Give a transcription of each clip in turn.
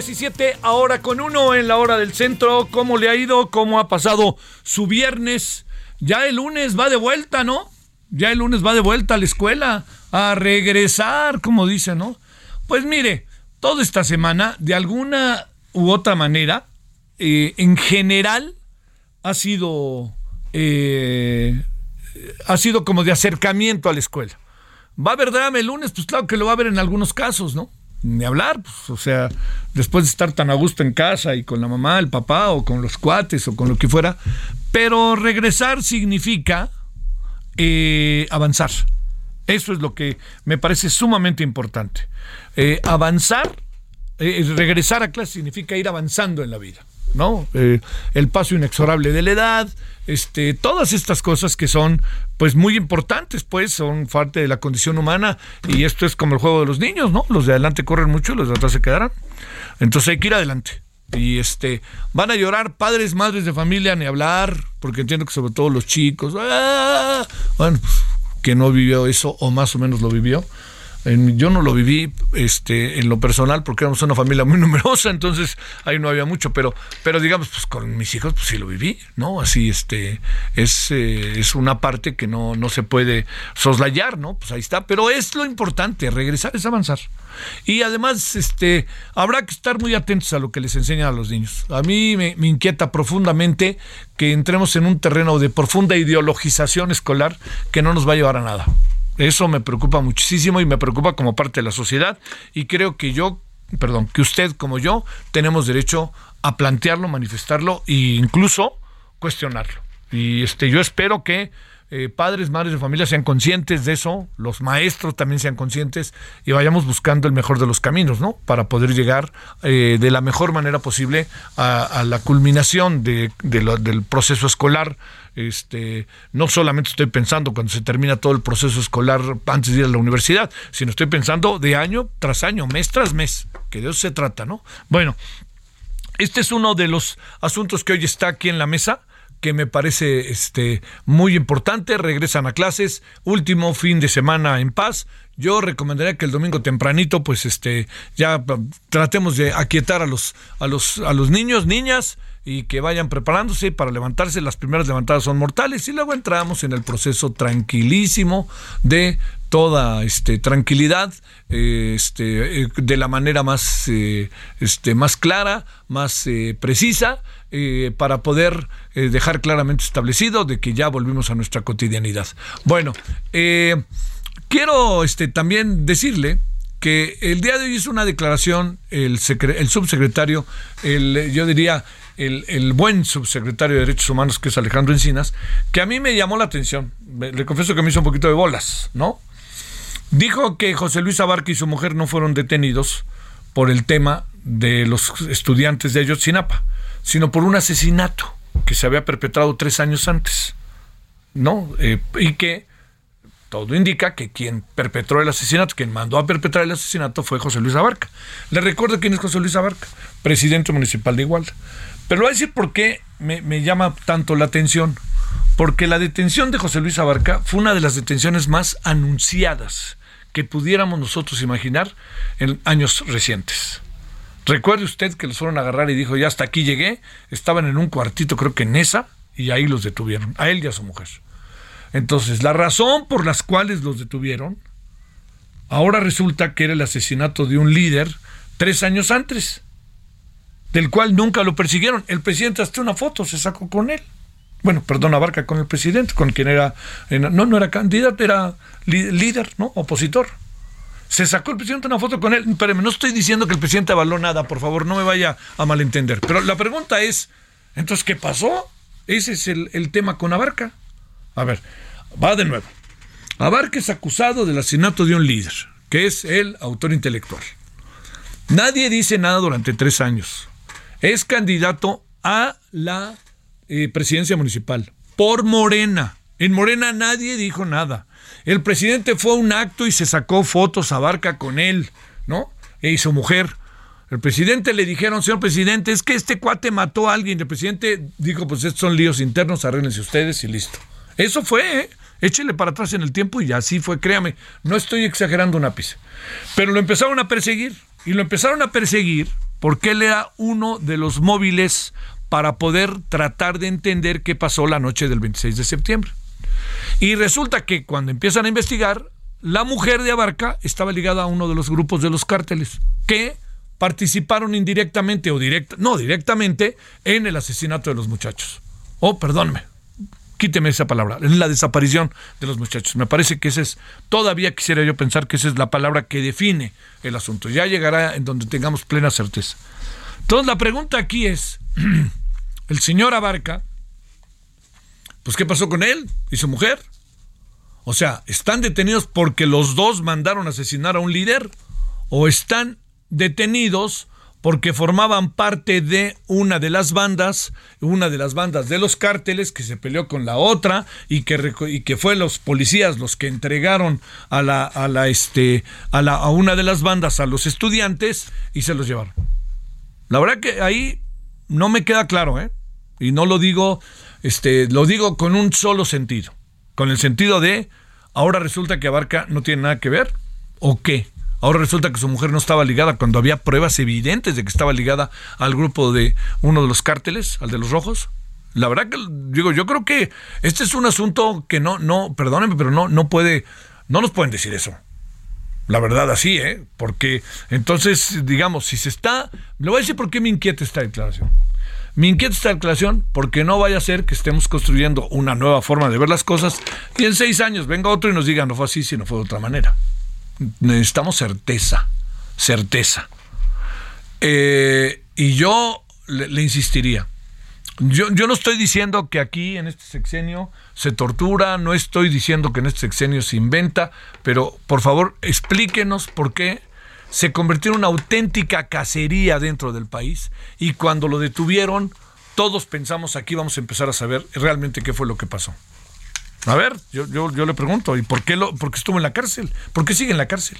17 ahora con uno en la hora del centro. ¿Cómo le ha ido? ¿Cómo ha pasado su viernes? Ya el lunes va de vuelta, ¿no? Ya el lunes va de vuelta a la escuela, a regresar, como dice, ¿no? Pues mire, toda esta semana, de alguna u otra manera, eh, en general, ha sido, eh, ha sido como de acercamiento a la escuela. ¿Va a haber drama el lunes? Pues claro que lo va a haber en algunos casos, ¿no? Ni hablar, pues, o sea, después de estar tan a gusto en casa y con la mamá, el papá, o con los cuates, o con lo que fuera. Pero regresar significa eh, avanzar. Eso es lo que me parece sumamente importante. Eh, avanzar, eh, regresar a clase significa ir avanzando en la vida. ¿No? Eh, el paso inexorable de la edad, este, todas estas cosas que son pues muy importantes, pues son parte de la condición humana y esto es como el juego de los niños, ¿no? Los de adelante corren mucho, los de atrás se quedarán. Entonces hay que ir adelante. Y este, van a llorar padres, madres de familia, ni hablar, porque entiendo que sobre todo los chicos, ¡ah! bueno, pues, que no vivió eso o más o menos lo vivió. En- yo no lo viví este, en lo personal porque éramos una familia muy numerosa, entonces ahí no había mucho, pero, pero digamos, pues con mis hijos pues sí lo viví, ¿no? Así este, es, eh, es una parte que no, no se puede soslayar, ¿no? Pues ahí está, pero es lo importante, regresar es avanzar. Y además, este, habrá que estar muy atentos a lo que les enseñan a los niños. A mí me, me inquieta profundamente que entremos en un terreno de profunda ideologización escolar que no nos va a llevar a nada. Eso me preocupa muchísimo y me preocupa como parte de la sociedad y creo que yo, perdón, que usted como yo tenemos derecho a plantearlo, manifestarlo e incluso cuestionarlo. Y este, yo espero que eh, padres, madres de familia sean conscientes de eso, los maestros también sean conscientes y vayamos buscando el mejor de los caminos, ¿no? Para poder llegar eh, de la mejor manera posible a, la culminación del proceso escolar. Este, no solamente estoy pensando cuando se termina todo el proceso escolar antes de ir a la universidad, sino estoy pensando de año tras año, mes tras mes, que de eso se trata, ¿no? Bueno, este es uno de los asuntos que hoy está aquí en la mesa que me parece este muy importante, regresan a clases, último fin de semana en paz. Yo recomendaría que el domingo tempranito pues este ya tratemos de aquietar a los a los a los niños, niñas y que vayan preparándose para levantarse. Las primeras levantadas son mortales y luego entramos en el proceso tranquilísimo de toda este tranquilidad eh, este eh, de la manera más eh, este más clara más precisa para poder dejar claramente establecido de que ya volvimos a nuestra cotidianidad bueno quiero este también decirle que el día de hoy hizo una declaración el, secre- el subsecretario, el, yo diría el, buen subsecretario de Derechos Humanos, que es Alejandro Encinas, que a mí me llamó la atención. Le confieso que me hizo un poquito de bolas, ¿no? Dijo que José Luis Abarca y su mujer no fueron detenidos por el tema de los estudiantes de Ayotzinapa, sino por un asesinato que se había perpetrado tres años antes, ¿no? Eh, y que todo indica que quien perpetró el asesinato, quien mandó a perpetrar el asesinato fue José Luis Abarca. Le recuerdo quién es José Luis Abarca, presidente municipal de Igualda. Pero voy a decir por qué me, me llama tanto la atención. Porque la detención de José Luis Abarca fue una de las detenciones más anunciadas que pudiéramos nosotros imaginar en años recientes. Recuerde usted que los fueron a agarrar y dijo, ya hasta aquí llegué, estaban en un cuartito, creo que en esa, y ahí los detuvieron, a él y a su mujer. Entonces, la razón por las cuales los detuvieron, ahora resulta que era el asesinato de un líder tres años antes, del cual nunca lo persiguieron. El presidente hasta una foto se sacó con él. Bueno, perdón, abarca con el presidente, con quien era, no, no era candidato, era líder, ¿no? Opositor. Se sacó el presidente una foto con él. Pero no estoy diciendo que el presidente avaló nada, por favor, no me vaya a malentender. Pero la pregunta es, entonces, ¿qué pasó? Ese es el, el tema con Abarca. A ver, va de nuevo. Abarca es acusado del asesinato de un líder, que es el autor intelectual. Nadie dice nada durante tres años. Es candidato a la eh, presidencia municipal por Morena. En Morena nadie dijo nada. El presidente fue a un acto y se sacó fotos a Barca con él, ¿no? E su mujer. El presidente le dijeron, señor presidente, es que este cuate mató a alguien. El presidente dijo, pues estos son líos internos, arréglense ustedes y listo. Eso fue, ¿eh? Échele para atrás en el tiempo y así fue, créame. No estoy exagerando un ápice. Pero lo empezaron a perseguir. Y lo empezaron a perseguir porque él era uno de los móviles para poder tratar de entender qué pasó la noche del 26 de septiembre. Y resulta que cuando empiezan a investigar, la mujer de Abarca estaba ligada a uno de los grupos de los cárteles que participaron indirectamente o directa, no directamente en el asesinato de los muchachos. Oh, perdónme, quíteme esa palabra, la desaparición de los muchachos. Me parece que esa es, todavía quisiera yo pensar que esa es la palabra que define el asunto. Ya llegará en donde tengamos plena certeza. Entonces la pregunta aquí es, el señor Abarca, pues ¿qué pasó con él y su mujer? O sea, ¿están detenidos porque los dos mandaron asesinar a un líder? ¿O están detenidos porque formaban parte de una de las bandas, una de las bandas de los cárteles que se peleó con la otra y que, y que fue los policías los que entregaron a la, a la, este, a la, a una de las bandas a los estudiantes y se los llevaron. La verdad que ahí no me queda claro, ¿eh? Y no lo digo, este, lo digo con un solo sentido. Con el sentido de, ahora resulta que Abarca no tiene nada que ver, ¿o qué? Ahora resulta que su mujer no estaba ligada cuando había pruebas evidentes de que estaba ligada al grupo de uno de los cárteles, al de los rojos. La verdad que digo, yo creo que este es un asunto que no, no, perdónenme, pero no, no puede, no nos pueden decir eso. La verdad así, ¿eh? Porque entonces, digamos, si se está, le voy a decir por qué me inquieta esta declaración. Me inquieta esta declaración porque no vaya a ser que estemos construyendo una nueva forma de ver las cosas y en seis años venga otro y nos diga no fue así, sino fue de otra manera. Necesitamos certeza, certeza. Eh, y yo le, insistiría. Yo, yo, no estoy diciendo que aquí en este sexenio se tortura, no estoy diciendo que en este sexenio se inventa, pero por favor explíquenos por qué se convirtió en una auténtica cacería dentro del país y cuando lo detuvieron, todos pensamos aquí vamos a empezar a saber realmente qué fue lo que pasó. A ver, yo, yo, yo le pregunto, ¿y por qué, lo, por qué estuvo en la cárcel? ¿Por qué sigue en la cárcel?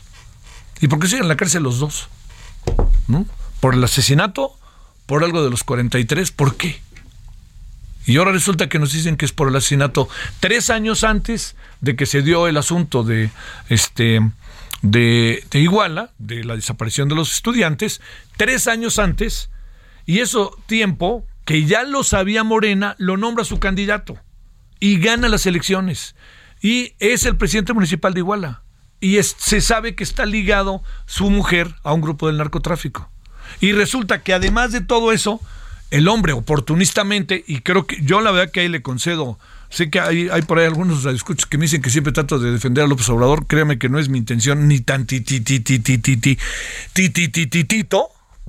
¿Y por qué siguen en la cárcel los dos? ¿No? ¿Por el asesinato? ¿Por algo de los 43? ¿Por qué? Y ahora resulta que nos dicen que es por el asesinato tres años antes de que se dio el asunto de este de, Iguala, de la desaparición de los estudiantes, tres años antes, y eso tiempo que ya lo sabía Morena, lo nombra su candidato y gana las elecciones. Y es el presidente municipal de Iguala. Y se sabe que está ligado su mujer a un grupo del narcotráfico. Y resulta que además de todo eso, el hombre oportunistamente, y creo que yo la verdad que ahí le concedo Sé que hay, hay por ahí algunos escuchos que me dicen que siempre trato de defender a López Obrador. Créame que no es mi intención ni tan tititititito,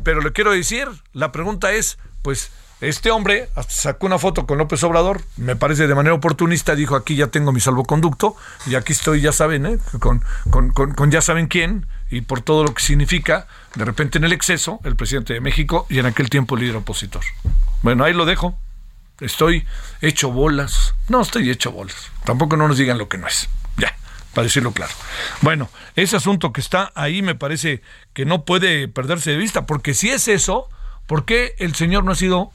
pero le quiero decir, la pregunta es, pues, este hombre sacó una foto con López Obrador, me parece de manera oportunista, dijo aquí ya tengo mi salvoconducto y aquí estoy, ya saben, ¿eh? con, con, con, ya saben quién y por todo lo que significa, de repente en el exceso, el presidente de México y en aquel tiempo líder opositor. Bueno, ahí lo dejo estoy hecho bolas. No estoy hecho bolas. Tampoco no nos digan lo que no es. Ya, para decirlo claro. Bueno, ese asunto que está ahí me parece que no puede perderse de vista, porque si es eso, ¿por qué el señor no ha sido,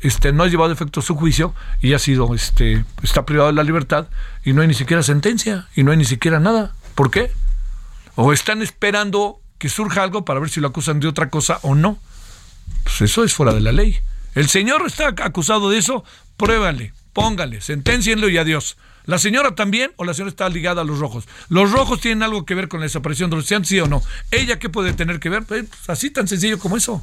este, no ha llevado efecto su juicio y ha sido, este, está privado de la libertad y no hay ni siquiera sentencia y no hay ni siquiera nada? ¿Por qué? ¿O están esperando que surja algo para ver si lo acusan de otra cosa o no? Pues eso es fuera de la ley. El señor está acusado de eso, pruébale, póngale, sentencienlo y adiós. ¿La señora también o la señora está ligada a los rojos? ¿Los rojos tienen algo que ver con la desaparición de los sí o no? ¿Ella qué puede tener que ver? Pues, así tan sencillo como eso.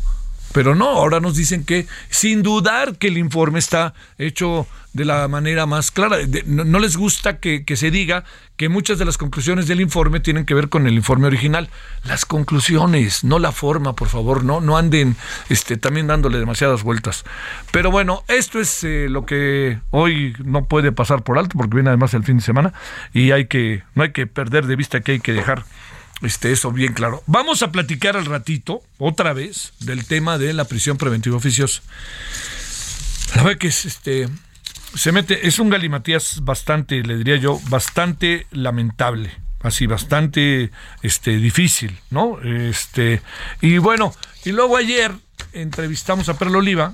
Pero no, ahora nos dicen que sin dudar que el informe está hecho de la manera más clara. no, les gusta que, se diga que muchas de las conclusiones del informe tienen que ver con el informe original. Las conclusiones, no la forma, por favor, no, no anden este, también dándole demasiadas vueltas. Pero bueno, esto es eh, lo que hoy no puede pasar por alto, porque viene además el fin de semana, y hay que, no hay que perder de vista que hay que dejar este, eso bien claro. Vamos a platicar al ratito, otra vez, del tema de la prisión preventiva oficiosa. La verdad que es este. Se mete, es un galimatías bastante, le diría yo, bastante lamentable, así, bastante este, difícil, ¿no? Este, y bueno, y luego ayer entrevistamos a Perla Oliva,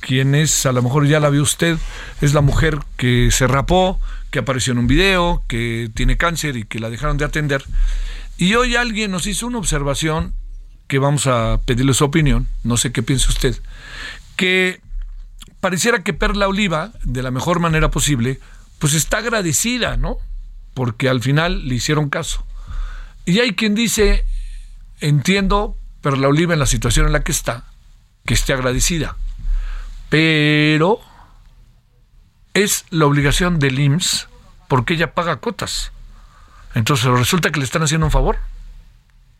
quien es, a lo mejor ya la vio usted, es la mujer que se rapó, que apareció en un video, que tiene cáncer y que la dejaron de atender. Y hoy alguien nos hizo una observación que vamos a pedirle su opinión, no sé qué piensa usted, que pareciera que Perla Oliva, de la mejor manera posible, pues está agradecida, ¿no? Porque al final le hicieron caso. Y hay quien dice, entiendo Perla Oliva en la situación en la que está, que esté agradecida, pero es la obligación del IMSS porque ella paga cotas. Entonces resulta que le están haciendo un favor.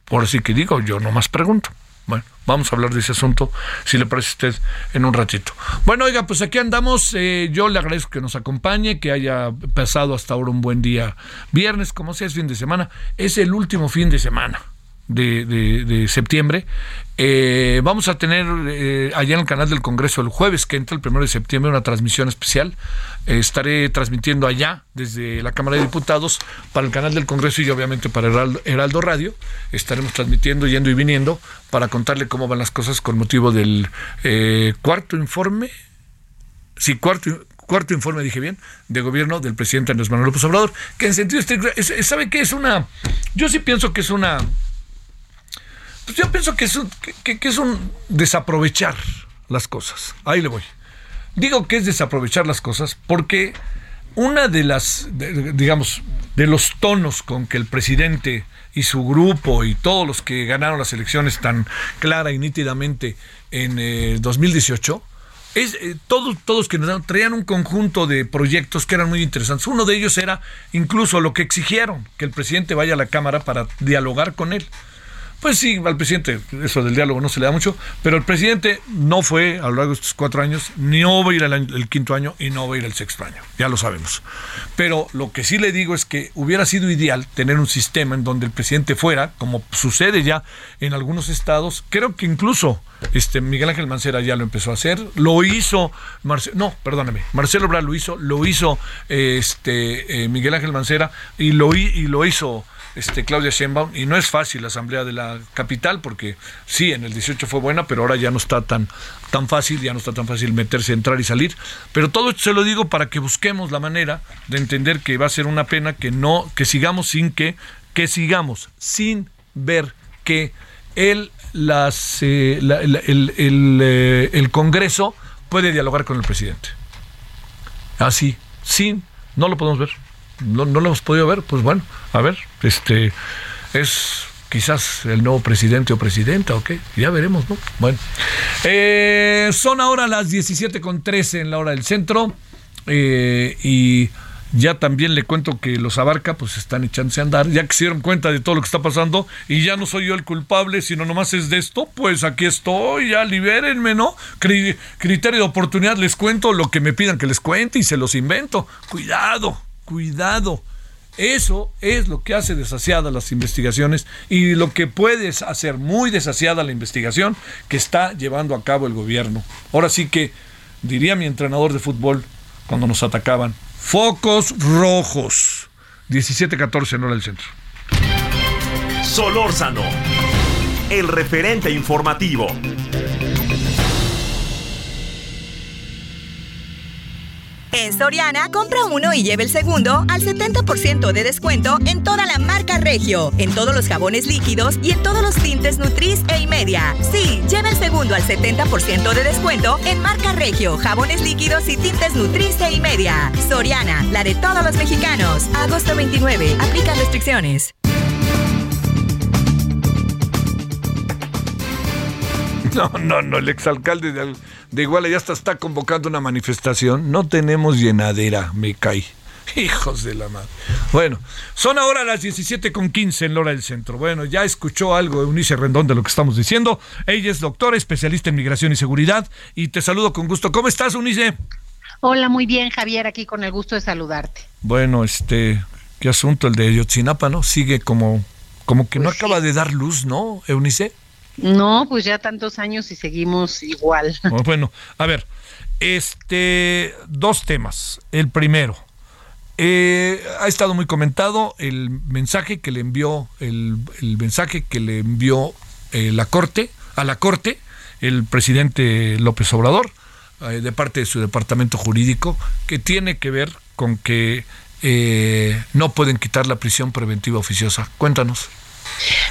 Por así que digo, yo nomás pregunto. Bueno, vamos a hablar de ese asunto, si le parece a usted, en un ratito. Bueno, oiga, pues aquí andamos. Eh, yo le agradezco que nos acompañe, que haya pasado hasta ahora un buen día viernes, como sea es fin de semana. Es el último fin de semana de, septiembre. Eh, vamos a tener eh, allá en el canal del Congreso el jueves que entra el primero de septiembre una transmisión especial. Eh, estaré transmitiendo allá desde la Cámara de Diputados para el canal del Congreso y obviamente para Heraldo, Radio. Estaremos transmitiendo, yendo y viniendo para contarle cómo van las cosas con motivo del cuarto informe. Sí, cuarto, cuarto informe, dije bien, de gobierno del presidente Andrés Manuel López Obrador, que en sentido estricto, ¿sabe qué es una? Yo sí pienso que es una pues yo pienso que, es un desaprovechar las cosas. Ahí le voy. Digo que es desaprovechar las cosas porque una de las, digamos, de los tonos con que el presidente y su grupo y todos los que ganaron las elecciones tan clara y nítidamente en 2018, eh, es, eh, todos, todos que nos traían un conjunto de proyectos que eran muy interesantes. Uno de ellos era incluso lo que exigieron, que el presidente vaya a la Cámara para dialogar con él. Pues sí, al presidente eso del diálogo no se le da mucho, pero el presidente no fue a lo largo de estos cuatro años, ni va a ir el, quinto año y no va a ir el sexto año, ya lo sabemos. Pero lo que sí le digo es que hubiera sido ideal tener un sistema en donde el presidente fuera, como sucede ya en algunos estados, creo que incluso este Miguel Ángel Mancera ya lo empezó a hacer, lo hizo, no, perdóname, Marcelo Obrador lo hizo, lo hizo este, eh, Miguel Ángel Mancera y lo, y lo hizo este, Claudia Sheinbaum, y no es fácil la asamblea de la capital, porque sí, en el 18 fue buena, pero ahora ya no está tan, tan fácil, ya no está tan fácil meterse, entrar y salir. Pero todo esto se lo digo para que busquemos la manera de entender que va a ser una pena que no, que sigamos sin que, que sigamos sin ver que el, las, eh, el, eh, el Congreso puede dialogar con el presidente. Así, sin, no lo podemos ver no, lo hemos podido ver, pues bueno, a ver, este es quizás el nuevo presidente o presidenta, ¿ok? Ya veremos, ¿no? Bueno, eh, son ahora las 17.13 en la hora del centro eh, y ya también le cuento que los abarca, pues están echándose a andar, ya que se dieron cuenta de todo lo que está pasando y ya no soy yo el culpable, sino nomás es de esto, pues aquí estoy, ya libérenme, ¿no? criterio de oportunidad, les cuento lo que me pidan que les cuente y se los invento. Cuidado, cuidado. Eso es lo que hace desasiadas las investigaciones y lo que puede hacer muy desasiada la investigación que está llevando a cabo el gobierno. Ahora sí que, diría mi entrenador de fútbol cuando nos atacaban, focos rojos. 17-14 en hora del centro. Solórzano, el referente informativo. Soriana, compra uno y lleve el segundo al 70% de descuento en toda la marca Regio, en todos los jabones líquidos y en todos los tintes Nutris e media. Sí, lleve el segundo al 70% de descuento en marca Regio, jabones líquidos y tintes Nutris e media. Soriana, la de todos los mexicanos. Agosto 29. Aplica restricciones. No, no, no, el exalcalde de, de Iguala ya hasta está convocando una manifestación. No tenemos llenadera, me cae. Hijos de la madre. Bueno, son ahora las 17 con 15 en Lora del Centro. Bueno, ya escuchó algo Eunice Rendón de lo que estamos diciendo. Ella es doctora, especialista en migración y seguridad. Y te saludo con gusto. ¿Cómo estás, Eunice? Hola, muy bien, Javier, aquí con el gusto de saludarte. Bueno, este, qué asunto el de Yotzinapa, ¿no? Sigue como, como que no pues acaba de dar luz, ¿no, Eunice? No, pues ya tantos años y seguimos igual. Oh, bueno, a ver, este, dos temas. El primero, eh, ha estado muy comentado el mensaje que le envió, el, mensaje que le envió eh, la corte, a la corte, el presidente López Obrador, eh, de parte de su departamento jurídico, que tiene que ver con que no pueden quitar la prisión preventiva oficiosa. Cuéntanos.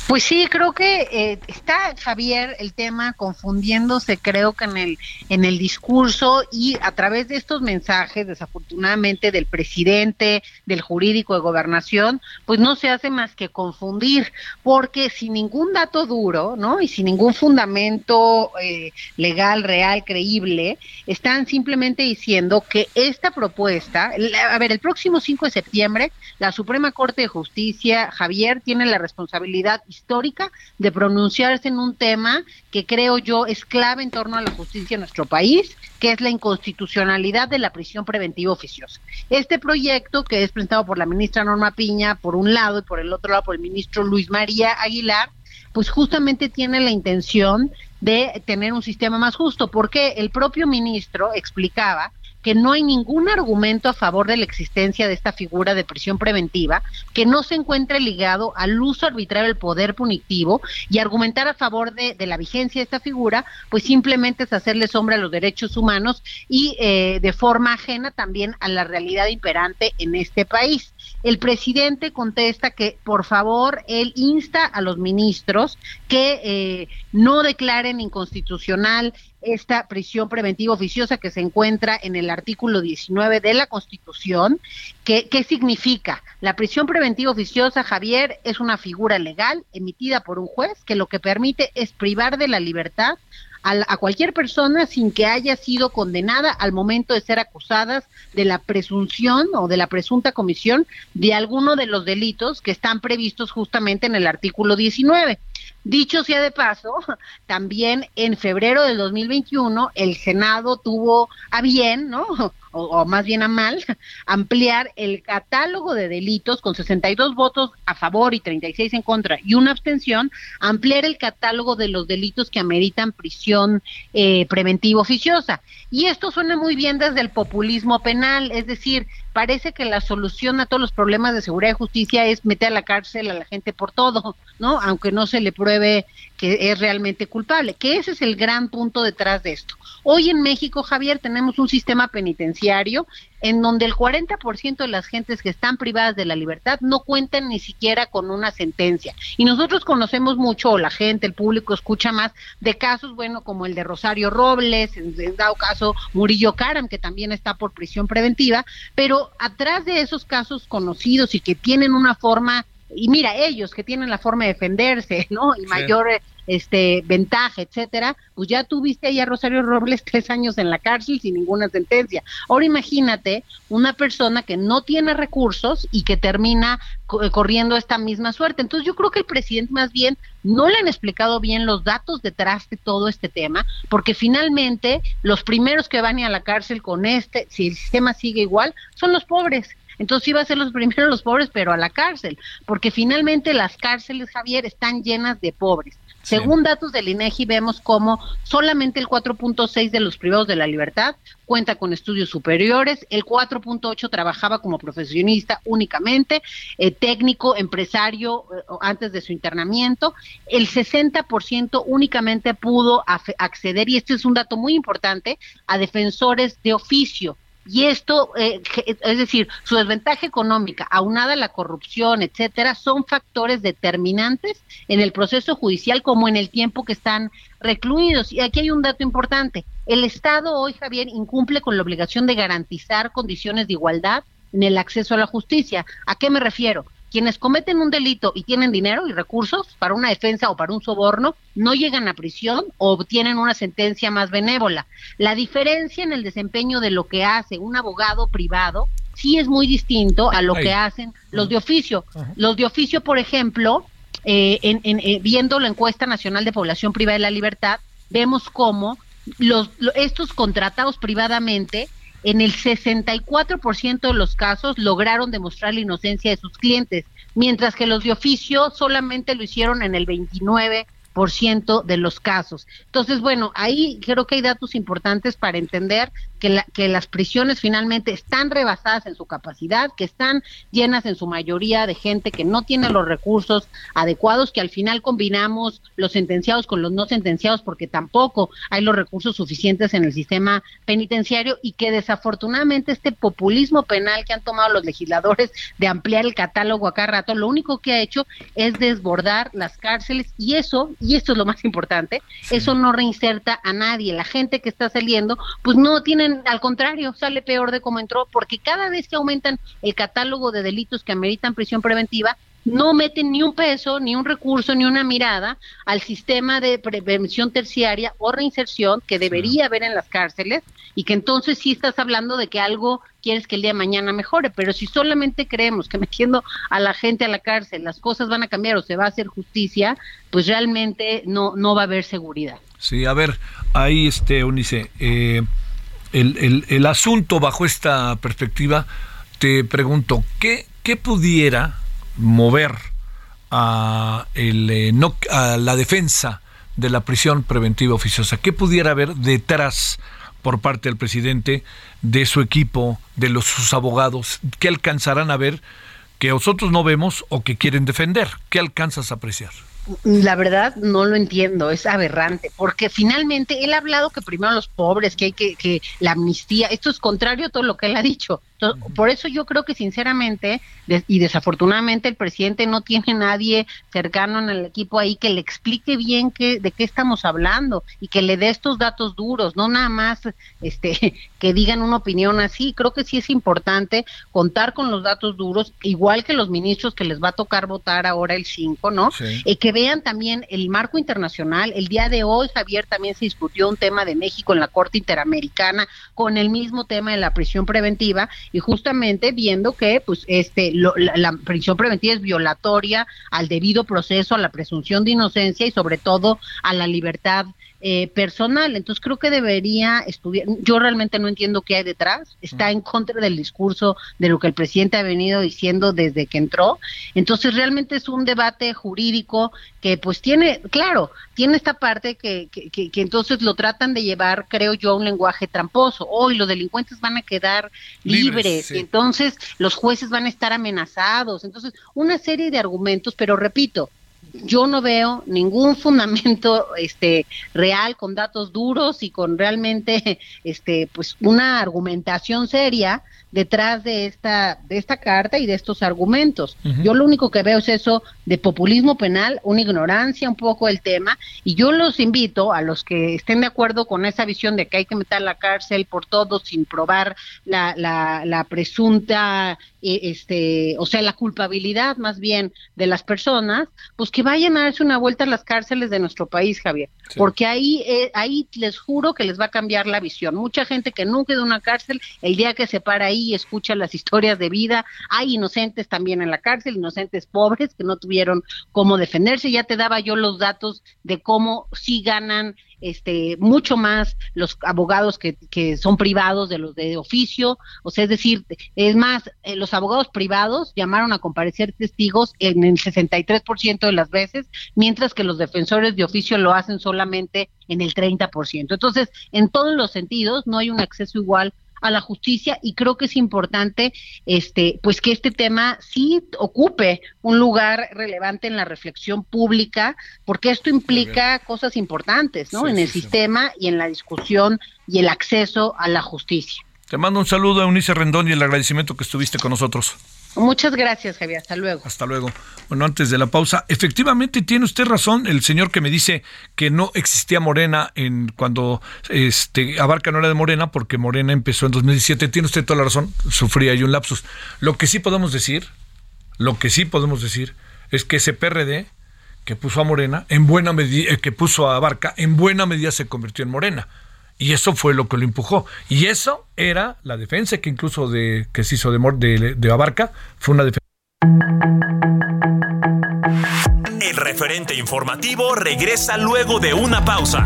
Pues sí, creo que eh, está Javier el tema confundiéndose, creo que en el en el discurso y a través de estos mensajes, desafortunadamente del presidente, del jurídico de gobernación, pues no se hace más que confundir, porque sin ningún dato duro, ¿no? Y sin ningún fundamento eh, legal, real, creíble, están simplemente diciendo que esta propuesta, a ver, el próximo 5 de septiembre, la Suprema Corte de Justicia, Javier, tiene la responsabilidad histórica de pronunciarse en un tema que creo yo es clave en torno a la justicia en nuestro país, que es la inconstitucionalidad de la prisión preventiva oficiosa. Este proyecto, que es presentado por la ministra Norma Piña, por un lado, y por el otro lado por el ministro Luis María Aguilar, pues justamente tiene la intención de tener un sistema más justo, porque el propio ministro explicaba que no hay ningún argumento a favor de la existencia de esta figura de prisión preventiva que no se encuentre ligado al uso arbitrario del poder punitivo y argumentar a favor de, la vigencia de esta figura, pues simplemente es hacerle sombra a los derechos humanos y eh, de forma ajena también a la realidad imperante en este país. El presidente contesta que, por favor, él insta a los ministros que eh, no declaren inconstitucional esta prisión preventiva oficiosa que se encuentra en el artículo 19 de la Constitución. ¿Qué, ¿Qué significa? La prisión preventiva oficiosa, Javier, es una figura legal emitida por un juez que lo que permite es privar de la libertad a, cualquier persona sin que haya sido condenada al momento de ser acusadas de la presunción o de la presunta comisión de alguno de los delitos que están previstos justamente en el artículo 19. Dicho sea de paso, también en febrero del 2021 el Senado tuvo a bien, ¿no? O, más bien a mal, ampliar el catálogo de delitos con 62 votos a favor y 36 en contra y una abstención, ampliar el catálogo de los delitos que ameritan prisión eh, preventiva oficiosa. Y esto suena muy bien desde el populismo penal, es decir, parece que la solución a todos los problemas de seguridad y justicia es meter a la cárcel a la gente por todo, ¿no? Aunque no se le pruebe que es realmente culpable, que ese es el gran punto detrás de esto. Hoy en México, Javier, tenemos un sistema penitenciario en donde el 40% de las gentes que están privadas de la libertad no cuentan ni siquiera con una sentencia. Y nosotros conocemos mucho, o la gente, el público escucha más de casos, bueno, como el de Rosario Robles, en dado caso Murillo Karam, que también está por prisión preventiva, pero atrás de esos casos conocidos y que tienen una forma y mira, ellos que tienen la forma de defenderse, ¿no? Y mayor este ventaja, etcétera, pues ya tuviste ahí a Rosario Robles tres años en la cárcel sin ninguna sentencia. Ahora imagínate una persona que no tiene recursos y que termina eh, corriendo esta misma suerte. Entonces yo creo que el presidente más bien no le han explicado bien los datos detrás de todo este tema, porque finalmente los primeros que van a la cárcel con este, si el sistema sigue igual, son los pobres. Entonces iba a ser los primeros los pobres, pero a la cárcel, porque finalmente las cárceles, Javier, están llenas de pobres. Según datos del INEGI vemos como solamente el 4.6 de los privados de la libertad cuenta con estudios superiores, el 4.8 trabajaba como profesionista únicamente, eh, técnico, empresario eh, antes de su internamiento, el 60% únicamente pudo acceder, y este es un dato muy importante, a defensores de oficio Y esto, eh, es decir, su desventaja económica, aunada a la corrupción, etcétera, son factores determinantes en el proceso judicial como en el tiempo que están recluidos. Y aquí hay un dato importante. El Estado hoy, Javier, incumple con la obligación de garantizar condiciones de igualdad en el acceso a la justicia. ¿A qué me refiero? Quienes cometen un delito y tienen dinero y recursos para una defensa o para un soborno no llegan a prisión o obtienen una sentencia más benévola. La diferencia en el desempeño de lo que hace un abogado privado sí es muy distinto a lo que hacen los de oficio. Los de oficio, por ejemplo, eh, en, eh, viendo la encuesta nacional de población privada de la libertad, vemos cómo los, estos contratados privadamente en el 64% de los casos lograron demostrar la inocencia de sus clientes, mientras que los de oficio solamente lo hicieron en el 29% ciento de los casos. Entonces, bueno, ahí creo que hay datos importantes para entender que, la, que las prisiones finalmente están rebasadas en su capacidad, que están llenas en su mayoría de gente que no tiene los recursos adecuados, que al final combinamos los sentenciados con los no sentenciados porque tampoco hay los recursos suficientes en el sistema penitenciario y que desafortunadamente este populismo penal que han tomado los legisladores de ampliar el catálogo a cada rato, lo único que ha hecho es desbordar las cárceles y eso, y esto es lo más importante, eso no reinserta a nadie. La gente que está saliendo, pues no al contrario, sale peor de cómo entró, porque cada vez que aumentan el catálogo de delitos que ameritan prisión preventiva, no meten ni un peso, ni un recurso, ni una mirada al sistema de prevención terciaria o reinserción que debería haber en las cárceles y que entonces sí estás hablando de que algo quieres que el día de mañana mejore, pero si solamente creemos que metiendo a la gente a la cárcel las cosas van a cambiar o se va a hacer justicia, pues realmente no, no va a haber seguridad. Sí, a ver, ahí este, Unice, eh, el, el, el asunto bajo esta perspectiva, te pregunto, ¿qué, qué pudiera mover a, el, eh, no, a la defensa de la prisión preventiva oficiosa? ¿Qué pudiera haber detrás por parte del presidente, de su equipo, de los, sus abogados? ¿Qué alcanzarán a ver que nosotros no vemos o que quieren defender? ¿Qué alcanzas a apreciar? La verdad no lo entiendo, es aberrante, porque finalmente él ha hablado que primero los pobres, que hay que, que la amnistía, esto es contrario a todo lo que él ha dicho por eso yo creo que sinceramente y desafortunadamente el presidente no tiene nadie cercano en el equipo ahí que le explique bien qué, de qué estamos hablando y que le dé estos datos duros, no nada más este que digan una opinión así. Creo que sí es importante contar con los datos duros, igual que los ministros que les va a tocar votar ahora el 5, ¿no? Y que vean también el marco internacional. El día de hoy, Javier, también se discutió un tema de México en la Corte Interamericana con el mismo tema de la prisión preventiva y justamente viendo que pues este la, prisión preventiva es violatoria al debido proceso, a la presunción de inocencia y sobre todo a la libertad eh, personal. Entonces creo que debería estudiar. Yo realmente no entiendo qué hay detrás. Está en contra del discurso de lo que el presidente ha venido diciendo desde que entró. Entonces realmente es un debate jurídico que pues tiene, claro, tiene esta parte que, que, que, entonces lo tratan de llevar, creo yo, a un lenguaje tramposo. Hoy los delincuentes van a quedar libres, entonces los jueces van a estar amenazados. Entonces, una serie de argumentos, pero repito, yo no veo ningún fundamento este real con datos duros y con realmente este pues una argumentación seria detrás de esta de esta carta y de estos argumentos. Yo lo único que veo es eso de populismo penal, una ignorancia un poco del tema y yo los invito a los que estén de acuerdo con esa visión de que hay que meter a la cárcel por todo sin probar la, la, la presunta eh, este, o sea, la culpabilidad más bien de las personas, pues que vayan a darse una vuelta a las cárceles de nuestro país, Javier, porque ahí, eh, ahí les juro que les va a cambiar la visión. Mucha gente que nunca de una cárcel, el día que se para ahí y escucha las historias de vida, hay inocentes también en la cárcel, inocentes pobres que no tuvieron cómo defenderse. Ya te daba yo los datos de cómo sí ganan este, mucho más los abogados que, que son privados de los de oficio, o sea, es decir, es más, eh, los abogados privados llamaron a comparecer testigos en el 63% de las veces, mientras que los defensores de oficio lo hacen solamente en el 30%. Entonces, en todos los sentidos, no hay un acceso igual a la justicia y creo que es importante este pues que este tema sí ocupe un lugar relevante en la reflexión pública porque esto implica cosas importantes, ¿no? en el sistema y en la discusión y el acceso a la justicia. Te mando un saludo a Eunice Rendón y el agradecimiento que estuviste con nosotros. Muchas gracias, Javier. Hasta luego. Hasta luego. Bueno, antes de la pausa, efectivamente tiene usted razón, el señor que me dice que no existía Morena en cuando este Abarca no era de Morena porque Morena empezó en 2017. Tiene usted toda la razón, sufría yo un lapsus. Lo que sí podemos decir, lo que sí podemos decir es que ese PRD que puso a Morena en buena medida, eh, que puso a Abarca en buena medida se convirtió en Morena. Y eso fue lo que lo empujó. Y eso era la defensa que incluso de, que se hizo de, de, de Abarca, fue una defensa. El referente informativo regresa luego de una pausa.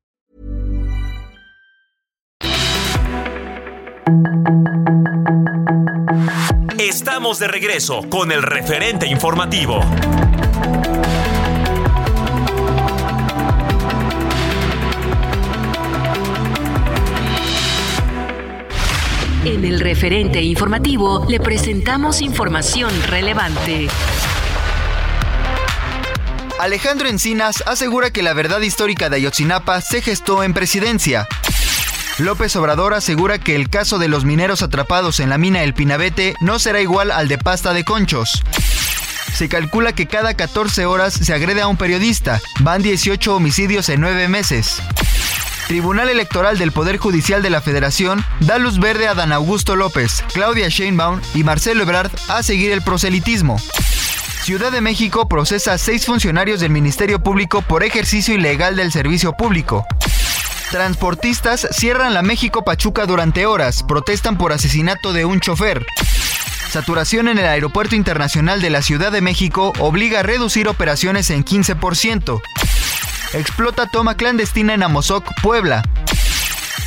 Estamos de regreso con el referente informativo. En el referente informativo le presentamos información relevante. Alejandro Encinas asegura que la verdad histórica de Ayotzinapa se gestó en presidencia. López Obrador asegura que el caso de los mineros atrapados en la mina El Pinabete no será igual al de pasta de conchos. Se calcula que cada 14 horas se agrede a un periodista. Van 18 homicidios en 9 meses. Tribunal Electoral del Poder Judicial de la Federación da luz verde a Dan Augusto López, Claudia Sheinbaum y Marcelo Ebrard a seguir el proselitismo. Ciudad de México procesa a seis funcionarios del Ministerio Público por ejercicio ilegal del servicio público. Transportistas cierran la México Pachuca durante horas, protestan por asesinato de un chofer. Saturación en el Aeropuerto Internacional de la Ciudad de México obliga a reducir operaciones en 15%. Explota toma clandestina en Amozoc, Puebla.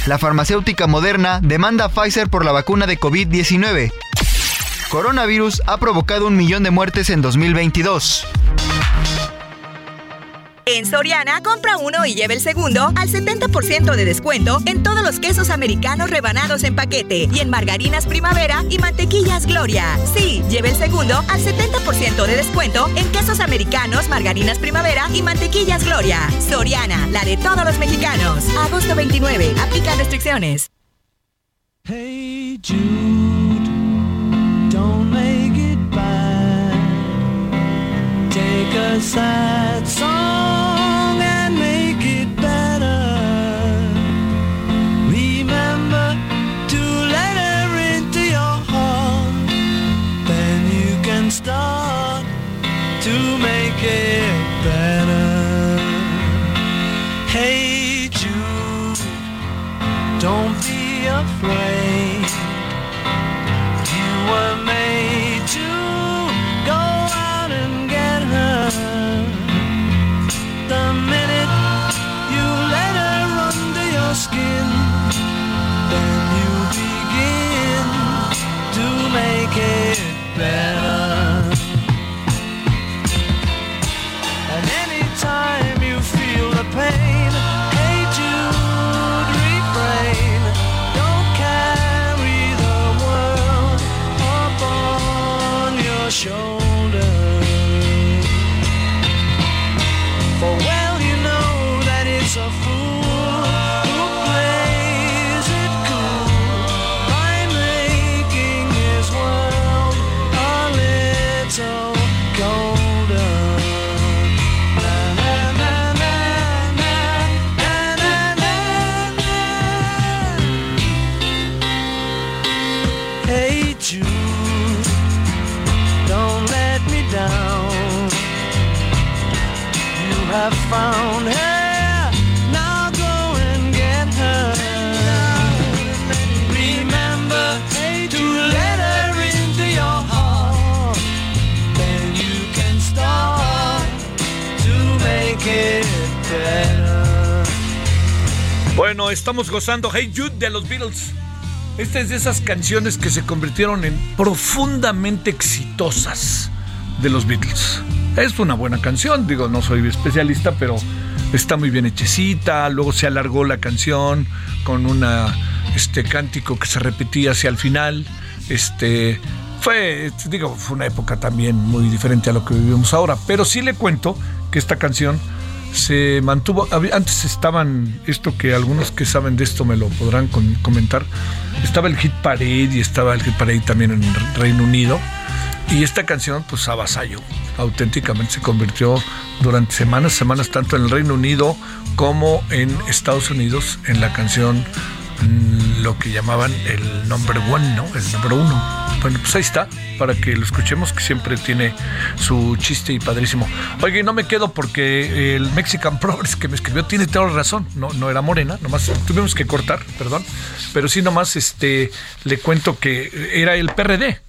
La farmacéutica moderna demanda a Pfizer por la vacuna de COVID-19. Coronavirus ha provocado un millón de muertes en 2022. En Soriana, compra uno y lleve el segundo al 70% de descuento en todos los quesos americanos rebanados en paquete y en margarinas primavera y mantequillas Gloria. Sí, lleve el segundo al 70% de descuento en quesos americanos, margarinas primavera y mantequillas Gloria. Soriana, la de todos los mexicanos. Agosto 29, aplica restricciones. Hey Jude, don't make it. Take a song to make gozando Hey Jude de los Beatles. Esta es de esas canciones que se convirtieron en profundamente exitosas de los Beatles. Es una buena canción, digo, no soy especialista, pero está muy bien hechecita. Luego se alargó la canción con una este cántico que se repetía hacia el final. Este fue, digo, fue una época también muy diferente a lo que vivimos ahora. Pero sí le cuento que esta canción se mantuvo. Antes estaban, esto que algunos que saben de esto me lo podrán comentar. Estaba el Hit Parade y estaba el Hit Parade también en Reino Unido. Y esta canción, pues avasallo, auténticamente se convirtió durante semanas, semanas, tanto en el Reino Unido como en Estados Unidos, en la canción mm, lo que llamaban el number one, ¿no? El número uno. Bueno, pues ahí está, para que lo escuchemos, que siempre tiene su chiste y padrísimo. Oye, no me quedo porque el Mexican Progress que me escribió tiene toda la razón. No, no era morena, nomás tuvimos que cortar, perdón. Pero sí, nomás este, le cuento que era el PRD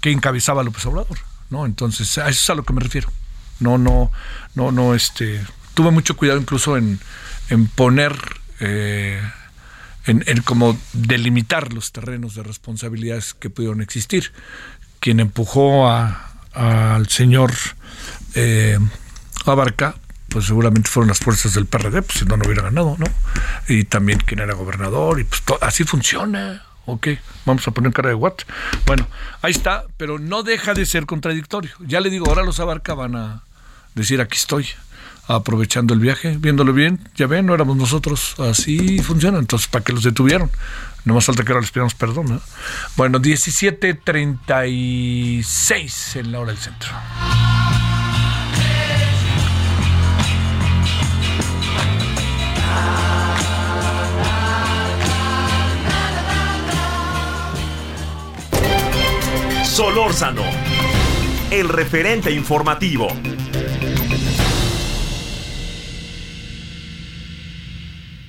que encabezaba López Obrador, ¿no? Entonces, a eso es a lo que me refiero. No, no, no, no, este, tuve mucho cuidado incluso en, en poner, eh, en, en, como delimitar los terrenos de responsabilidades que pudieron existir. Quien empujó a, al señor eh, Abarca, pues seguramente fueron las fuerzas del PRD, pues si no, no hubiera ganado, ¿no? Y también quien era gobernador, y pues así funciona. Ok, vamos a poner cara de what. Bueno, ahí está, pero no deja de ser contradictorio. Ya le digo, ahora los abarca van a decir aquí estoy, aprovechando el viaje, viéndolo bien. Ya ven, no éramos nosotros, así funciona. Entonces, ¿para qué los detuvieron? No más falta que ahora les pidamos perdón. ¿no? Bueno, 17.36 en la hora del centro. Solórzano, el referente informativo.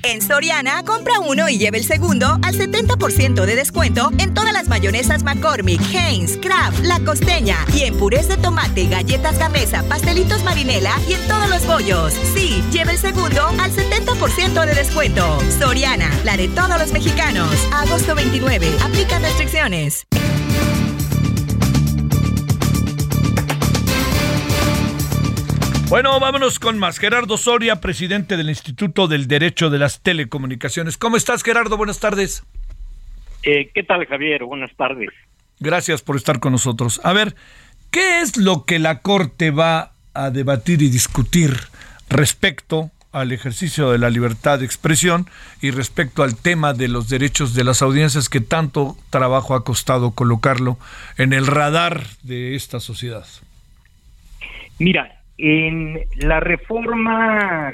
En Soriana, compra uno y lleve el segundo al 70% de descuento en todas las mayonesas McCormick, Heinz, Kraft, La Costeña y en purés de tomate, galletas Gamesa, pastelitos Marinela y en todos los bollos. Sí, lleve el segundo al 70% de descuento. Soriana, la de todos los mexicanos. Agosto 29. Aplica restricciones. Bueno, vámonos con más. Gerardo Soria, presidente del Instituto del Derecho de las Telecomunicaciones. ¿Cómo estás, Gerardo? Buenas tardes. Eh, ¿Qué tal, Javier? Buenas tardes. Gracias por estar con nosotros. A ver, ¿qué es lo que la Corte va a debatir y discutir respecto al ejercicio de la libertad de expresión y respecto al tema de los derechos de las audiencias que tanto trabajo ha costado colocarlo en el radar de esta sociedad? Mira, en la reforma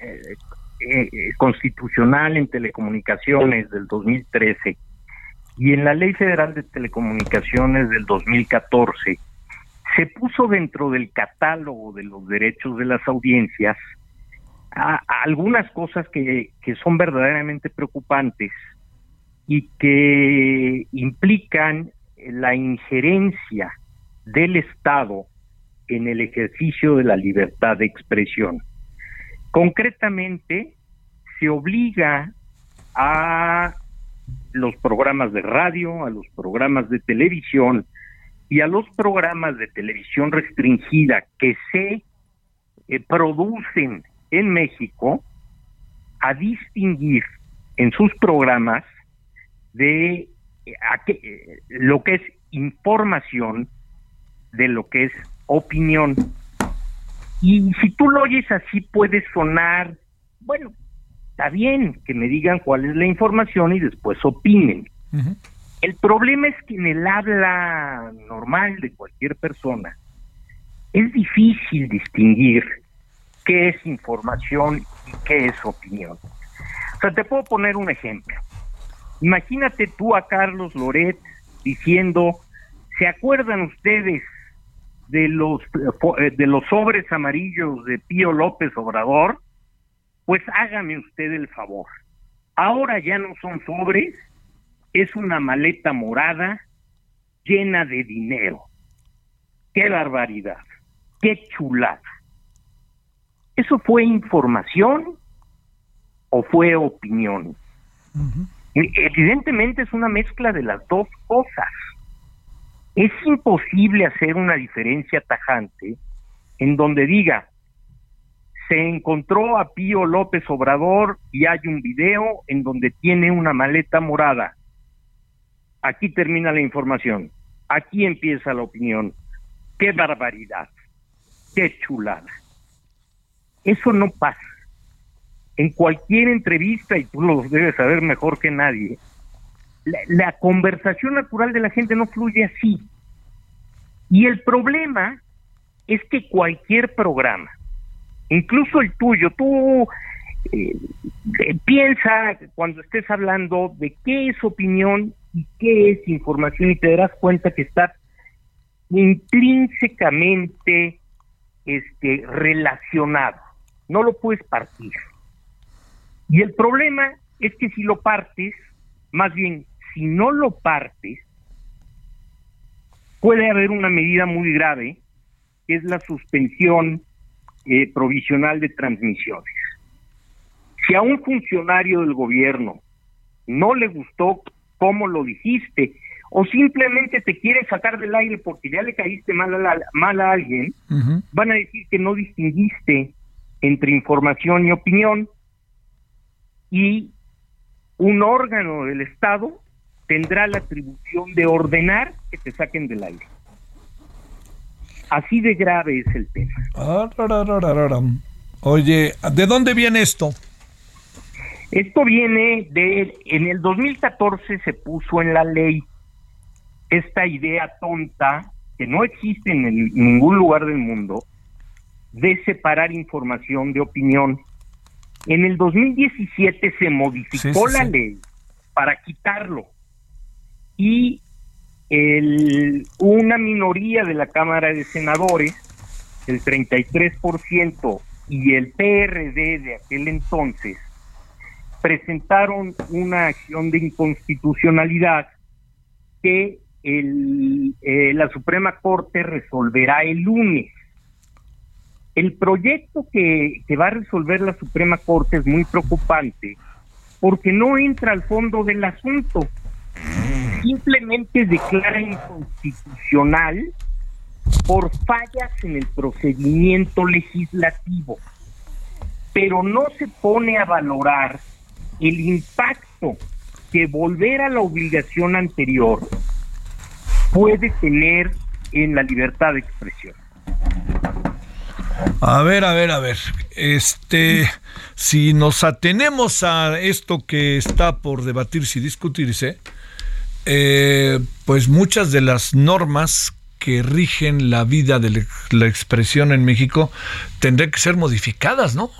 eh, eh, constitucional en telecomunicaciones del 2013 y en la Ley Federal de Telecomunicaciones del 2014 se puso dentro del catálogo de los derechos de las audiencias algunas cosas que, que son verdaderamente preocupantes y que implican la injerencia del Estado en el ejercicio de la libertad de expresión. Concretamente, se obliga a los programas de radio, a los programas de televisión y a los programas de televisión restringida que se eh, producen en México a distinguir en sus programas de eh, eh, lo que es información de lo que es opinión. Y si tú lo oyes así puede sonar, bueno, está bien que me digan cuál es la información y después opinen. El problema es que en el habla normal de cualquier persona es difícil distinguir qué es información y qué es opinión. O sea, te puedo poner un ejemplo. Imagínate tú a Carlos Loret diciendo, ¿se acuerdan ustedes de los eh, de los sobres amarillos de Pío López Obrador, pues hágame usted el favor. Ahora ya no son sobres, es una maleta morada llena de dinero. Qué barbaridad, qué chulada. Eso fue información o fue opinión. Evidentemente es una mezcla de las dos cosas. Es imposible hacer una diferencia tajante en donde diga, se encontró a Pío López Obrador y hay un video en donde tiene una maleta morada. Aquí termina la información. Aquí empieza la opinión. ¡Qué barbaridad! ¡Qué chulada! Eso no pasa. En cualquier entrevista, y tú lo debes saber mejor que nadie, la, conversación natural de la gente no fluye así. Y el problema es que cualquier programa, incluso el tuyo, tú eh, eh, piensa cuando estés hablando de qué es opinión y qué es información y te darás cuenta que está intrínsecamente este, relacionado. No lo puedes partir. Y el problema es que si lo partes, más bien, si no lo partes, puede haber una medida muy grave, que es la suspensión eh, provisional de transmisiones. Si a un funcionario del gobierno no le gustó cómo lo dijiste, o simplemente te quiere sacar del aire porque ya le caíste mal a, mal a alguien, van a decir que no distinguiste entre información y opinión y un órgano del Estado tendrá la atribución de ordenar que te saquen del aire. Así de grave es el tema. Oye, ¿de dónde viene esto? Esto viene de, en el 2014 se puso en la ley esta idea tonta que no existe en ningún lugar del mundo de separar información de opinión. En el 2017 se modificó la ley para quitarlo y el, una minoría de la Cámara de Senadores, el 33%, y el PRD de aquel entonces, presentaron una acción de inconstitucionalidad que eh, la Suprema Corte resolverá el lunes. El proyecto que va a resolver la Suprema Corte es muy preocupante porque no entra al fondo del asunto. Simplemente declara inconstitucional por fallas en el procedimiento legislativo, pero no se pone a valorar el impacto que volver a la obligación anterior puede tener en la libertad de expresión. A ver, a ver, a ver. Este, si nos atenemos a esto que está por debatirse y discutirse, pues muchas de las normas que rigen la vida de la expresión en México tendrán que ser modificadas, ¿no?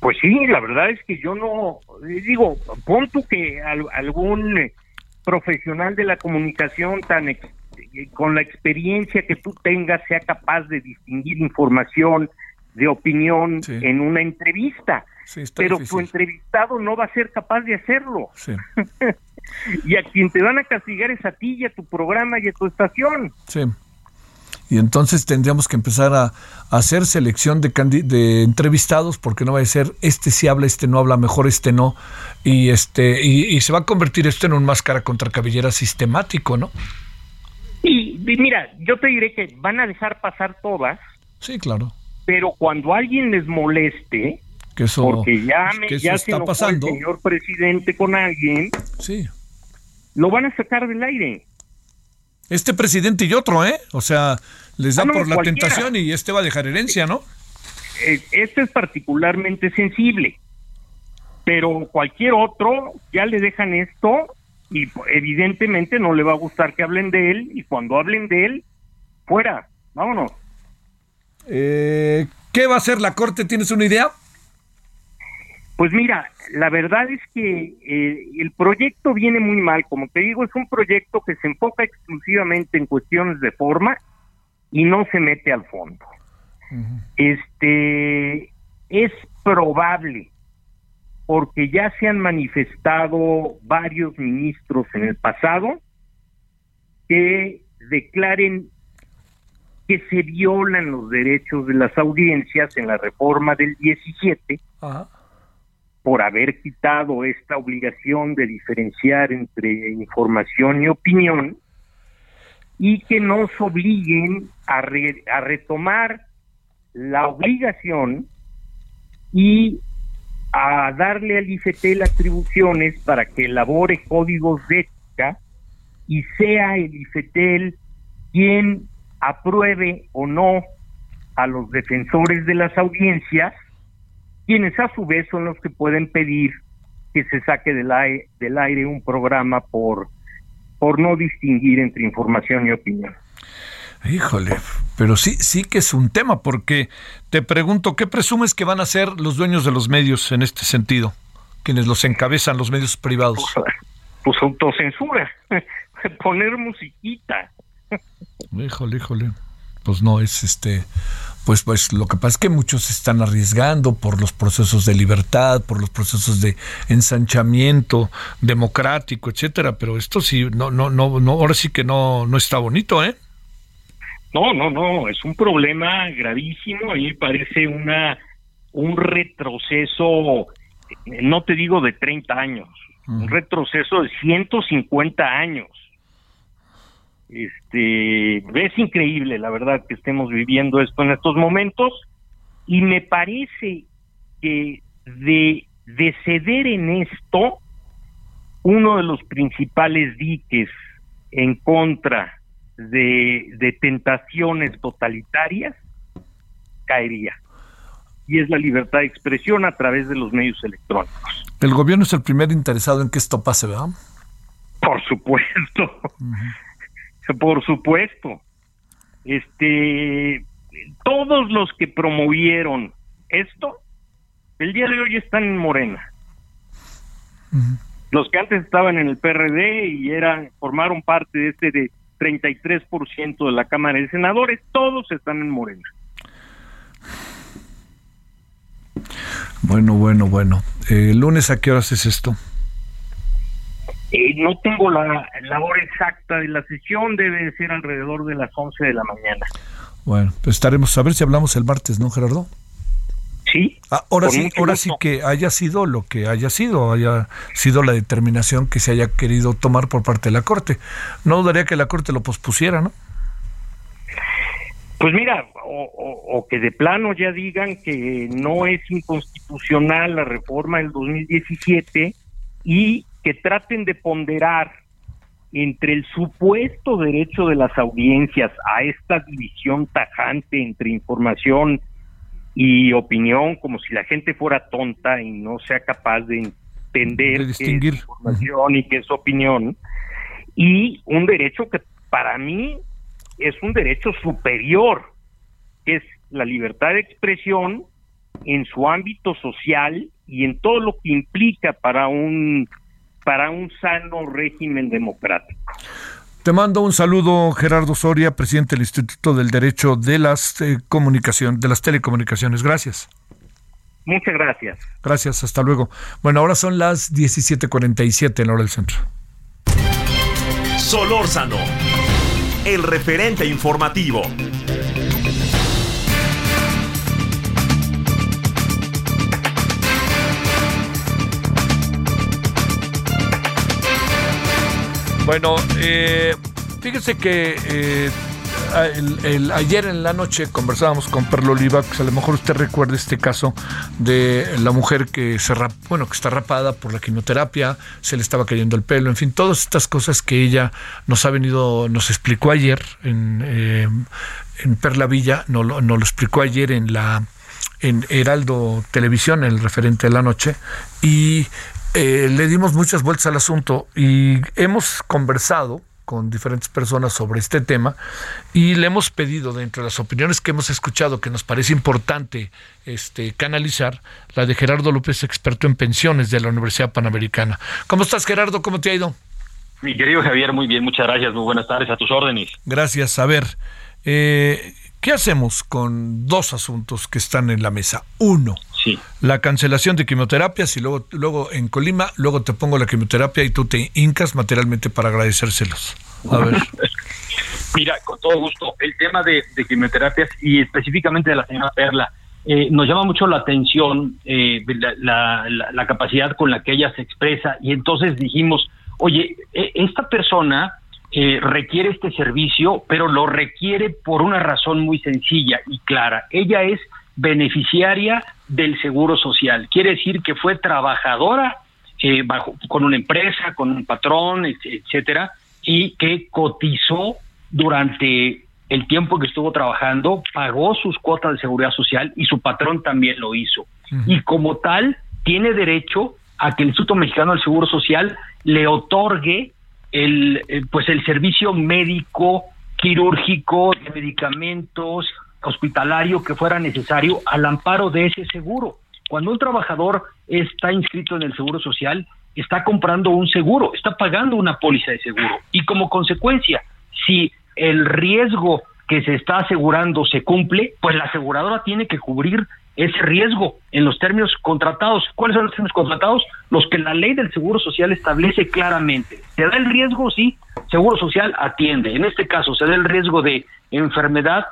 Pues sí, la verdad es que yo no, digo, pon tú que algún profesional de la comunicación tan con la experiencia que tú tengas sea capaz de distinguir información de opinión en una entrevista, pero tu entrevistado no va a ser capaz de hacerlo. y a quien te van a castigar es a ti y a tu programa y a tu estación. Sí y entonces tendríamos que empezar a, hacer selección de, de entrevistados porque no va a ser este sí habla, este no habla, mejor este no y este y, se va a convertir esto en un máscara contra cabellera sistemático, ¿no? Y, mira, yo te diré que van a dejar pasar todas. Sí, claro. Pero cuando alguien les moleste, que eso, porque ya, me, ya está pasando. el señor presidente con alguien, sí. lo van a sacar del aire. Este presidente y otro, ¿eh? O sea, les da ah, por la tentación y este va a dejar herencia, ¿no? Eh, este es particularmente sensible, pero cualquier otro ya le dejan esto y evidentemente no le va a gustar que hablen de él y cuando hablen de él, fuera, vámonos. Eh, ¿Qué va a hacer la Corte? ¿Tienes una idea? Pues mira, la verdad es que eh, el proyecto viene muy mal, como te digo, es un proyecto que se enfoca exclusivamente en cuestiones de forma y no se mete al fondo. Este es probable porque ya se han manifestado varios ministros en el pasado que declaren que se violan los derechos de las audiencias en la reforma del 17 por haber quitado esta obligación de diferenciar entre información y opinión y que nos obliguen a, a retomar la obligación y a darle al IFETEL atribuciones para que elabore códigos de ética y sea el IFETEL quien apruebe o no a los defensores de las audiencias, quienes a su vez son los que pueden pedir que se saque del aire, del aire un programa por, por no distinguir entre información y opinión. Híjole, pero sí, sí que es un tema, porque te pregunto, ¿qué presumes que van a hacer los dueños de los medios en este sentido? Quienes los encabezan, los medios privados. Pues, pues autocensura, poner musiquita. Híjole, híjole. Pues no, es este, pues, pues lo que pasa es que muchos se están arriesgando por los procesos de libertad, por los procesos de ensanchamiento democrático, etcétera, pero esto sí, no, no, no, no, ahora sí que no, no está bonito, ¿eh? No, no, no, es un problema gravísimo. A mí me parece una un retroceso, no te digo de 30 años, un retroceso de 150 años. Este, es increíble, la verdad, que estemos viviendo esto en estos momentos y me parece que de, de ceder en esto, uno de los principales diques en contra de, tentaciones totalitarias caería. Y es la libertad de expresión a través de los medios electrónicos. El gobierno es el primer interesado en que esto pase, ¿verdad? Por supuesto. Por supuesto. Este, todos los que promovieron esto, el día de hoy están en Morena. Los que antes estaban en el PRD y eran formaron parte de este de 33% de la Cámara de Senadores, todos están en Morena. Bueno, bueno, bueno. ¿El eh, lunes a qué horas es esto? Eh, no tengo la, la, hora exacta de la sesión, debe ser alrededor de las 11 de la mañana. Bueno, pues estaremos a ver si hablamos el martes, ¿no, Gerardo? Sí. Ah, ahora sí, ahora sí que haya sido lo que haya sido, haya sido la determinación que se haya querido tomar por parte de la Corte. No dudaría que la Corte lo pospusiera, ¿no? Pues mira, o, que de plano ya digan que no es inconstitucional la reforma del 2017 y que traten de ponderar entre el supuesto derecho de las audiencias a esta división tajante entre información y opinión, como si la gente fuera tonta y no sea capaz de entender qué es información y qué es opinión, y un derecho que para mí es un derecho superior, que es la libertad de expresión en su ámbito social y en todo lo que implica para un para un sano régimen democrático. Te mando un saludo, Gerardo Soria, presidente del Instituto del Derecho de las eh, de las Telecomunicaciones. Gracias. Muchas gracias. Gracias, hasta luego. Bueno, ahora son las 17:47 en la hora del centro. Solórzano, el referente informativo. Bueno, eh, fíjese que eh, el, ayer en la noche conversábamos con Perlo Oliva, que a lo mejor usted recuerda este caso de la mujer que se bueno, que está rapada por la quimioterapia, se le estaba cayendo el pelo, en fin, todas estas cosas que ella nos ha venido, nos explicó ayer en, eh, en Perla Villa, nos no lo explicó ayer en la en Heraldo Televisión, el referente de la noche, y eh, le dimos muchas vueltas al asunto y hemos conversado con diferentes personas sobre este tema y le hemos pedido dentro de las opiniones que hemos escuchado que nos parece importante este canalizar la de Gerardo López, experto en pensiones de la Universidad Panamericana. ¿Cómo estás Gerardo? ¿Cómo te ha ido? Mi querido Javier, muy bien, muchas gracias, muy buenas tardes, a tus órdenes. Gracias. A ver, eh, ¿qué hacemos con dos asuntos que están en la mesa? Uno, la cancelación de quimioterapias y luego, luego en Colima, luego te pongo la quimioterapia y tú te hincas materialmente para agradecérselos. A ver. Mira, con todo gusto, el tema de, quimioterapias y específicamente de la señora Perla, eh, nos llama mucho la atención eh, la, la, capacidad con la que ella se expresa y entonces dijimos, oye, e, esta persona eh, requiere este servicio, pero lo requiere por una razón muy sencilla y clara. Ella es beneficiaria del Seguro Social. Quiere decir que fue trabajadora eh, bajo, con una empresa, con un patrón, etcétera, y que cotizó durante el tiempo que estuvo trabajando, pagó sus cuotas de seguridad social y su patrón también lo hizo. Y como tal, tiene derecho a que el Instituto Mexicano del Seguro Social le otorgue el, eh, pues el servicio médico, quirúrgico, de medicamentos, hospitalario que fuera necesario al amparo de ese seguro. Cuando un trabajador está inscrito en el Seguro Social, está comprando un seguro, está pagando una póliza de seguro. Y como consecuencia, si el riesgo que se está asegurando se cumple, pues la aseguradora tiene que cubrir ese riesgo en los términos contratados. ¿Cuáles son los términos contratados? Los que la ley del Seguro Social establece claramente. ¿Se da el riesgo? Sí. Seguro Social atiende. En este caso, se da el riesgo de enfermedad,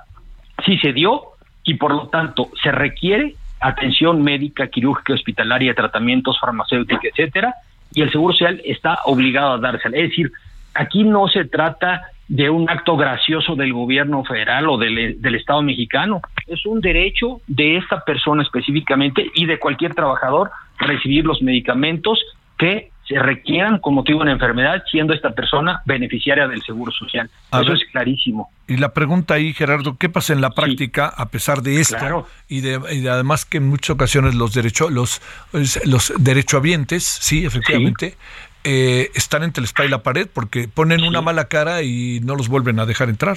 sí se dio, y por lo tanto se requiere atención médica, quirúrgica, hospitalaria, tratamientos farmacéuticos, etcétera, y el Seguro Social está obligado a dársela. Es decir, aquí no se trata de un acto gracioso del gobierno federal o del, del, Estado mexicano. Es un derecho de esta persona específicamente y de cualquier trabajador recibir los medicamentos que se requieran con motivo de una enfermedad, siendo esta persona beneficiaria del Seguro Social. Eso es clarísimo. Y la pregunta ahí, Gerardo, ¿qué pasa en la práctica a pesar de esto? Y, de, además que en muchas ocasiones los derechos, los, los derechohabientes, sí, efectivamente, eh, están entre el espalda y la pared porque ponen una mala cara y no los vuelven a dejar entrar.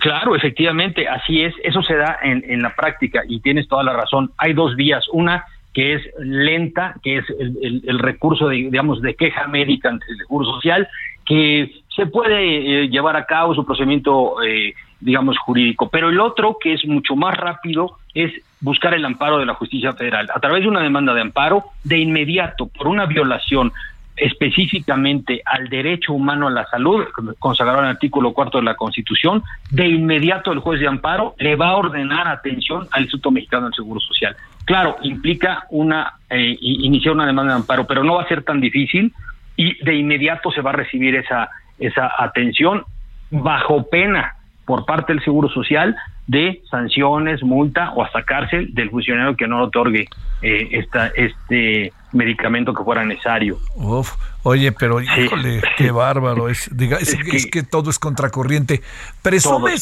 Claro, efectivamente, así es. Eso se da en, en la práctica y tienes toda la razón. Hay dos vías. Una que es lenta, que es el, recurso, de, digamos, de queja médica ante el Seguro Social, que se puede eh, llevar a cabo su procedimiento, eh, digamos, jurídico. Pero el otro, que es mucho más rápido, es buscar el amparo de la justicia federal. A través de una demanda de amparo, de inmediato, por una violación específicamente al derecho humano a la salud, consagrado en el artículo cuarto de la Constitución, de inmediato el juez de amparo le va a ordenar atención al Instituto Mexicano del Seguro Social. Claro, implica una eh, iniciar una demanda de amparo, pero no va a ser tan difícil y de inmediato se va a recibir esa esa atención bajo pena por parte del Seguro Social de sanciones, multa o hasta cárcel del funcionario que no otorgue eh, esta, este medicamento que fuera necesario. Uf, oye, pero híjole, qué bárbaro es. Diga, es, que, todo es contracorriente. Presumes,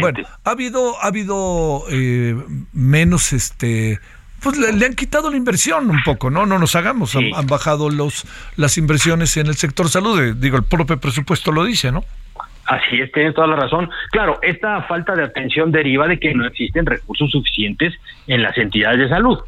Bueno, ha habido, ha habido eh, menos este pues le, han quitado la inversión un poco, ¿no? No nos hagamos, han, bajado los las inversiones en el sector salud, eh, digo, el propio presupuesto lo dice, ¿no? Así es, tienes toda la razón. Claro, esta falta de atención deriva de que no existen recursos suficientes en las entidades de salud.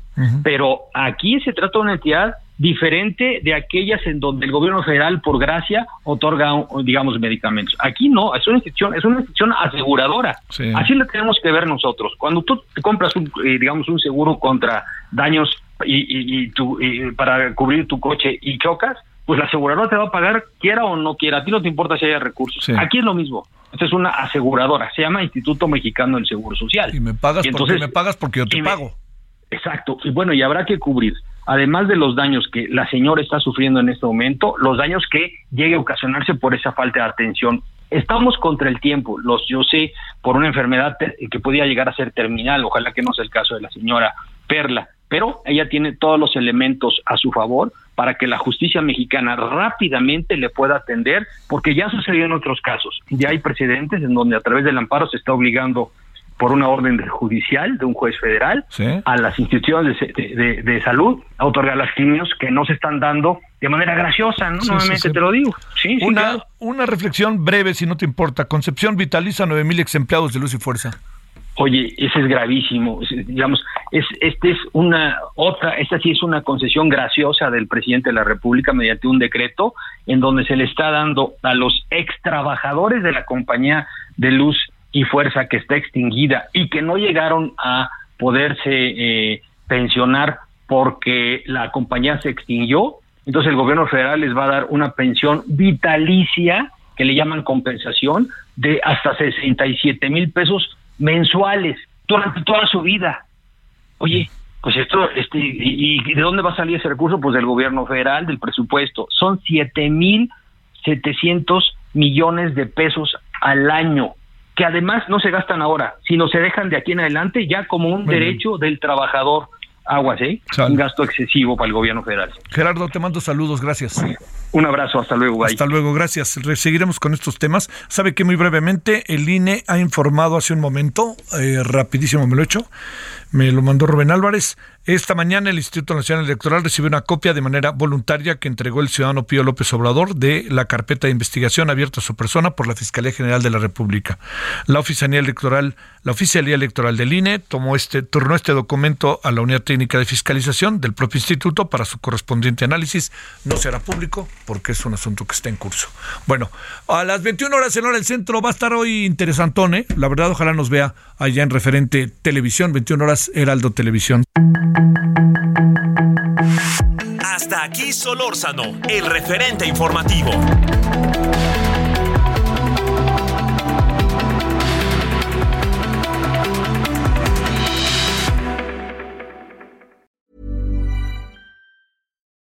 Pero aquí se trata de una entidad diferente de aquellas en donde el gobierno federal, por gracia, otorga, digamos, medicamentos. Aquí no, es una institución, es una institución aseguradora. Así lo tenemos que ver nosotros. Cuando tú te compras, un, eh, digamos, un seguro contra daños y, y, tu, para cubrir tu coche y chocas, pues la aseguradora te va a pagar quiera o no quiera. A ti no te importa si haya recursos. Aquí es lo mismo. Esta es una aseguradora. Se llama Instituto Mexicano del Seguro Social. Y me pagas entonces, porque me pagas porque yo te pago. exacto. Y bueno, y habrá que cubrir además de los daños que la señora está sufriendo en este momento, los daños que llegue a ocasionarse por esa falta de atención. Estamos contra el tiempo, los yo sé, por una enfermedad que podía llegar a ser terminal, ojalá que no sea el caso de la señora Perla, pero ella tiene todos los elementos a su favor para que la justicia mexicana rápidamente le pueda atender, porque ya sucedió en otros casos, ya hay precedentes en donde a través del amparo se está obligando por una orden judicial de un juez federal a las instituciones de, salud a otorgar las quimios que no se están dando de manera graciosa, ¿no? Nuevamente te lo digo. Sí, una, una reflexión breve, si no te importa. Concepción vitaliza 9 mil ex empleados de Luz y Fuerza. Oye, ese es gravísimo. digamos, es, este es una otra, esta sí es una concesión graciosa del presidente de la República mediante un decreto en donde se le está dando a los ex trabajadores de la compañía de luz y fuerza que está extinguida y que no llegaron a poderse eh, pensionar porque la compañía se extinguió, entonces el gobierno federal les va a dar una pensión vitalicia que le llaman compensación de hasta 67 mil pesos mensuales durante toda su vida. Oye, pues esto, este, y, y de dónde va a salir ese recurso? Pues del gobierno federal, del presupuesto. Son siete mil setecientos millones de pesos al año, que además no se gastan ahora, sino se dejan de aquí en adelante ya como un Muy bien. derecho del trabajador. Aguas, ¿eh? Un gasto excesivo para el gobierno federal. Gerardo, te mando saludos, gracias. Un abrazo, hasta luego, bye. Hasta luego, gracias. Re- Seguiremos con estos temas. Sabe que muy brevemente el INE ha informado hace un momento, eh, rapidísimo me lo he hecho, me lo mandó Rubén Álvarez. Esta mañana el Instituto Nacional Electoral recibió una copia de manera voluntaria que entregó el ciudadano Pío López Obrador de la carpeta de investigación abierta a su persona por la Fiscalía General de la República. La oficialía electoral, la oficialía electoral del INE tomó este, turnó este documento a la unidad técnica de fiscalización del propio instituto para su correspondiente análisis. No será público porque es un asunto que está en curso. Bueno, a las 21 horas en hora del centro va a estar hoy interesantón, ¿eh? La verdad, ojalá nos vea allá en referente televisión, 21 horas Heraldo Televisión. Hasta aquí Solórzano, el referente informativo.